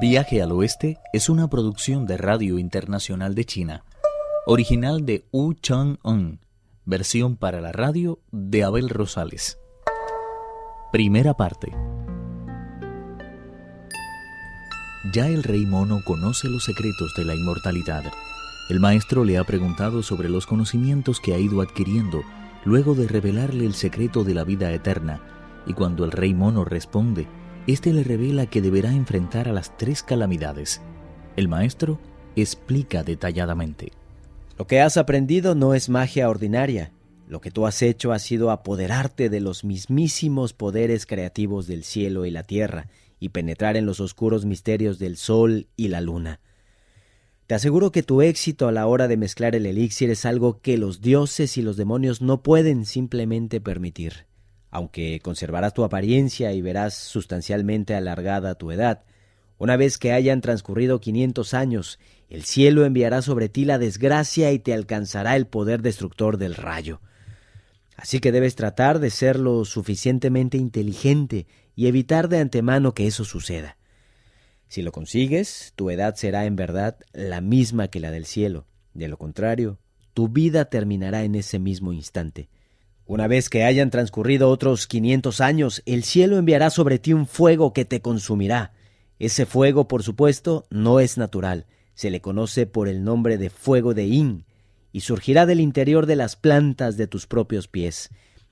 Viaje al Oeste es una producción de Radio Internacional de China, original de Wu Chang-un, versión para la radio de Abel Rosales. Primera parte. Ya el rey mono conoce los secretos de la inmortalidad. El maestro le ha preguntado sobre los conocimientos que ha ido adquiriendo luego de revelarle el secreto de la vida eterna, y cuando el rey mono responde, éste le revela que deberá enfrentar a las tres calamidades. El maestro explica detalladamente. Lo que has aprendido no es magia ordinaria. Lo que tú has hecho ha sido apoderarte de los mismísimos poderes creativos del cielo y la tierra y penetrar en los oscuros misterios del sol y la luna. Te aseguro que tu éxito a la hora de mezclar el elixir es algo que los dioses y los demonios no pueden simplemente permitir. Aunque conservarás tu apariencia y verás sustancialmente alargada tu edad, una vez que hayan transcurrido quinientos años, el cielo enviará sobre ti la desgracia y te alcanzará el poder destructor del rayo. Así que debes tratar de ser lo suficientemente inteligente y evitar de antemano que eso suceda. Si lo consigues, tu edad será en verdad la misma que la del cielo. De lo contrario, tu vida terminará en ese mismo instante. Una vez que hayan transcurrido otros quinientos años, el cielo enviará sobre ti un fuego que te consumirá. Ese fuego, por supuesto, no es natural, se le conoce por el nombre de fuego de In, y surgirá del interior de las plantas de tus propios pies.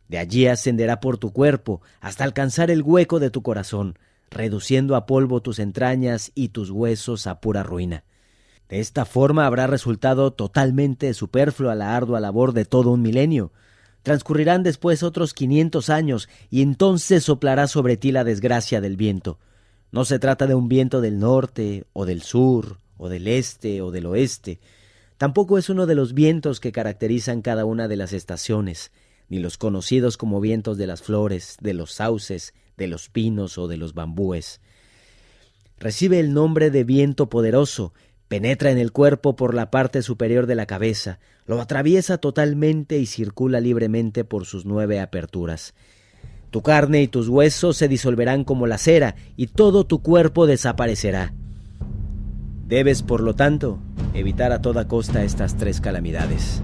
De allí ascenderá por tu cuerpo hasta alcanzar el hueco de tu corazón reduciendo a polvo tus entrañas y tus huesos a pura ruina. De esta forma habrá resultado totalmente superflua la ardua labor de todo un milenio. Transcurrirán después otros quinientos años y entonces soplará sobre ti la desgracia del viento. No se trata de un viento del norte o del sur o del este o del oeste. Tampoco es uno de los vientos que caracterizan cada una de las estaciones, ni los conocidos como vientos de las flores, de los sauces, de los pinos o de los bambúes. Recibe el nombre de viento poderoso, penetra en el cuerpo por la parte superior de la cabeza, lo atraviesa totalmente y circula libremente por sus nueve aperturas. Tu carne y tus huesos se disolverán como la cera y todo tu cuerpo desaparecerá. Debes, por lo tanto, evitar a toda costa estas tres calamidades.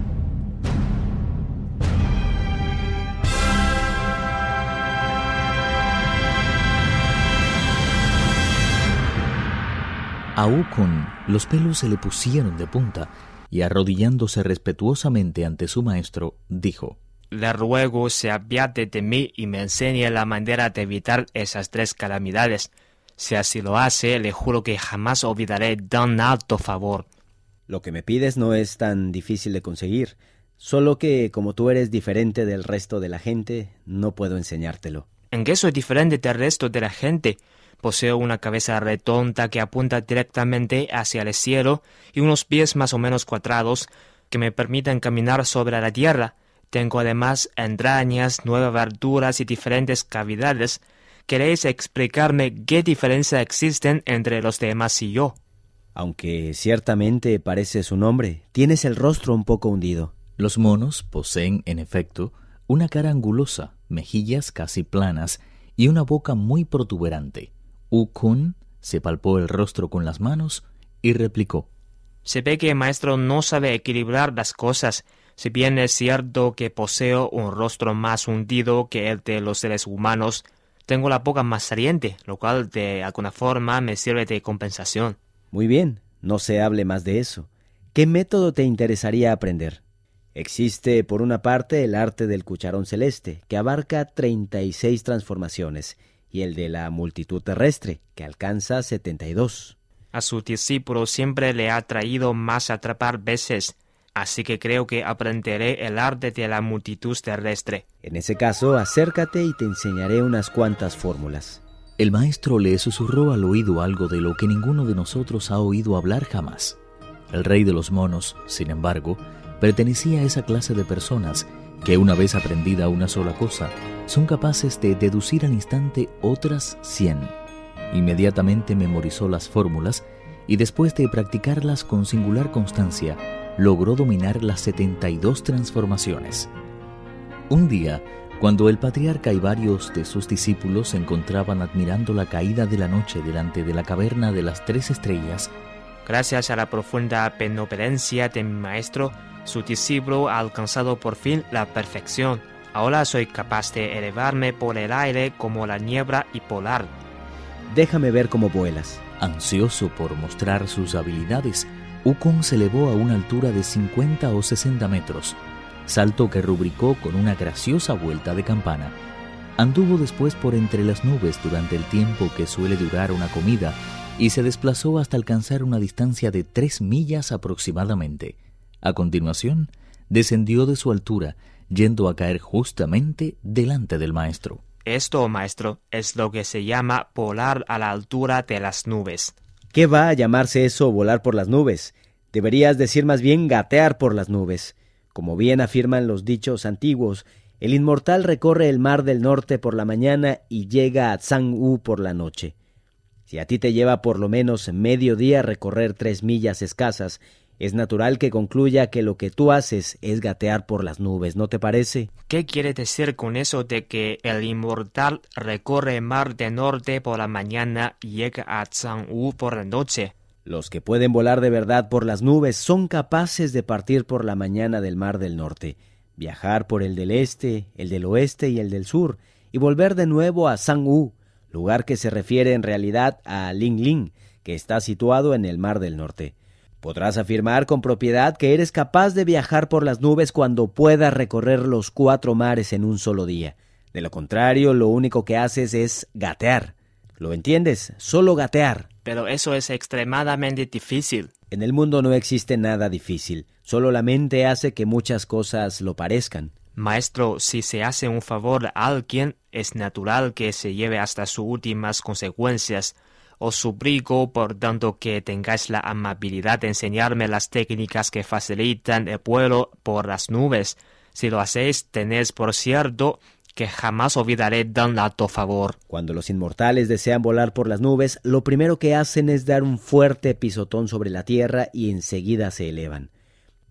A Ukon los pelos se le pusieron de punta y arrodillándose respetuosamente ante su maestro, dijo Le ruego se apiade de mí y me enseñe la manera de evitar esas tres calamidades. Si así lo hace, le juro que jamás olvidaré tan alto favor. Lo que me pides no es tan difícil de conseguir, solo que como tú eres diferente del resto de la gente, no puedo enseñártelo. ¿En qué soy diferente del resto de la gente? Poseo una cabeza redonda que apunta directamente hacia el cielo y unos pies más o menos cuadrados que me permiten caminar sobre la tierra. Tengo además entrañas, nueve aberturas y diferentes cavidades. ¿Queréis explicarme qué diferencia existen entre los demás y yo? Aunque ciertamente pareces un hombre, tienes el rostro un poco hundido. Los monos poseen, en efecto, una cara angulosa, mejillas casi planas y una boca muy protuberante. Ukun se palpó el rostro con las manos y replicó. Se ve que el maestro no sabe equilibrar las cosas. Si bien es cierto que poseo un rostro más hundido que el de los seres humanos, tengo la boca más saliente, lo cual de alguna forma me sirve de compensación. Muy bien, no se hable más de eso. ¿Qué método te interesaría aprender? Existe, por una parte, el arte del cucharón celeste, que abarca treinta y seis transformaciones, y el de la multitud terrestre, que alcanza 72. A su discípulo siempre le ha traído más atrapar veces, así que creo que aprenderé el arte de la multitud terrestre. En ese caso, acércate y te enseñaré unas cuantas fórmulas. El maestro le susurró al oído algo de lo que ninguno de nosotros ha oído hablar jamás. El rey de los monos, sin embargo, pertenecía a esa clase de personas que una vez aprendida una sola cosa, son capaces de deducir al instante otras cien. Inmediatamente memorizó las fórmulas y después de practicarlas con singular constancia, logró dominar las 72 transformaciones. Un día, Cuando el patriarca y varios de sus discípulos se encontraban admirando la caída de la noche delante de la caverna de las tres estrellas, Gracias a la profunda benevolencia de mi maestro, su discípulo ha alcanzado por fin la perfección. Ahora soy capaz de elevarme por el aire como la niebla y polar. Déjame ver cómo vuelas. Ansioso por mostrar sus habilidades, Ukon se elevó a una altura de 50 o 60 metros, salto que rubricó con una graciosa vuelta de campana. Anduvo después por entre las nubes durante el tiempo que suele durar una comida y se desplazó hasta alcanzar una distancia de tres millas aproximadamente. A continuación, descendió de su altura, yendo a caer justamente delante del maestro. Esto, maestro, es lo que se llama volar a la altura de las nubes. ¿Qué va a llamarse eso volar por las nubes? Deberías decir más bien gatear por las nubes. Como bien afirman los dichos antiguos, el inmortal recorre el mar del norte por la mañana y llega a Tsang-U por la noche. Si a ti te lleva por lo menos medio día recorrer tres millas escasas, es natural que concluya que lo que tú haces es gatear por las nubes, ¿no te parece? ¿Qué quiere decir con eso de que el inmortal recorre el mar del norte por la mañana y llega a Tsang-U por la noche? Los que pueden volar de verdad por las nubes son capaces de partir por la mañana del mar del norte, viajar por el del este, el del oeste y el del sur, y volver de nuevo a Sang-U, lugar que se refiere en realidad a Ling Ling, que está situado en el mar del norte. Podrás afirmar con propiedad que eres capaz de viajar por las nubes cuando puedas recorrer los cuatro mares en un solo día. De lo contrario, lo único que haces es gatear. ¿Lo entiendes? Solo gatear. Pero eso es extremadamente difícil. En el mundo no existe nada difícil, solo la mente hace que muchas cosas lo parezcan. Maestro, si se hace un favor a alguien, es natural que se lleve hasta sus últimas consecuencias. Os suplico, por tanto, que tengáis la amabilidad de enseñarme las técnicas que facilitan el vuelo por las nubes. Si lo hacéis, tenéis por cierto que jamás olvidaré tan alto favor. Cuando los inmortales desean volar por las nubes, lo primero que hacen es dar un fuerte pisotón sobre la tierra y enseguida se elevan.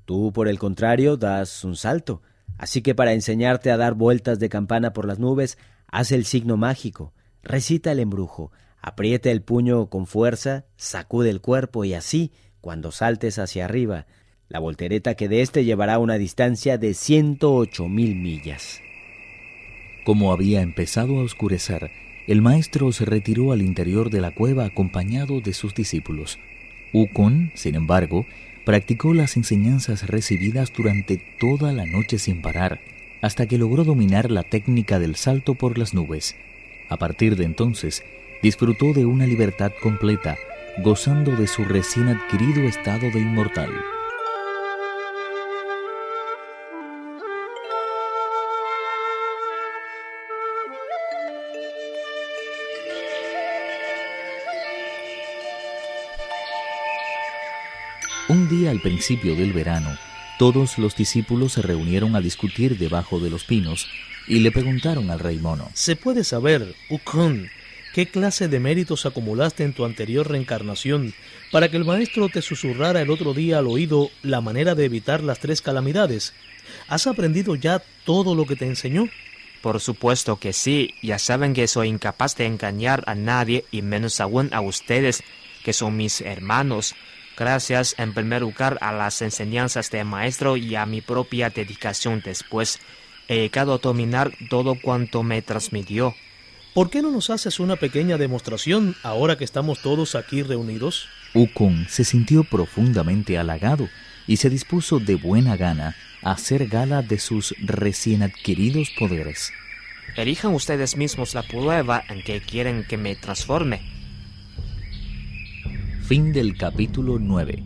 Tú, por el contrario, das un salto. Así que para enseñarte a dar vueltas de campana por las nubes, haz el signo mágico, recita el embrujo, aprieta el puño con fuerza, sacude el cuerpo y así, cuando saltes hacia arriba, la voltereta que de éste llevará una distancia de ciento ocho mil millas. Como había empezado a oscurecer, el maestro se retiró al interior de la cueva acompañado de sus discípulos. Ukon, sin embargo, practicó las enseñanzas recibidas durante toda la noche sin parar, hasta que logró dominar la técnica del salto por las nubes. A partir de entonces, disfrutó de una libertad completa, gozando de su recién adquirido estado de inmortal. Un día al principio del verano, todos los discípulos se reunieron a discutir debajo de los pinos y le preguntaron al rey mono. ¿Se puede saber, Ukon, qué clase de méritos acumulaste en tu anterior reencarnación para que el maestro te susurrara el otro día al oído la manera de evitar las tres calamidades? ¿Has aprendido ya todo lo que te enseñó? Por supuesto que sí, ya saben que soy incapaz de engañar a nadie y menos aún a ustedes, que son mis hermanos. Gracias en primer lugar a las enseñanzas del maestro y a mi propia dedicación después, he llegado a dominar todo cuanto me transmitió. ¿Por qué no nos haces una pequeña demostración ahora que estamos todos aquí reunidos? Ukon se sintió profundamente halagado y se dispuso de buena gana a hacer gala de sus recién adquiridos poderes. Elijan ustedes mismos la prueba en que quieren que me transforme. Fin del capítulo 9.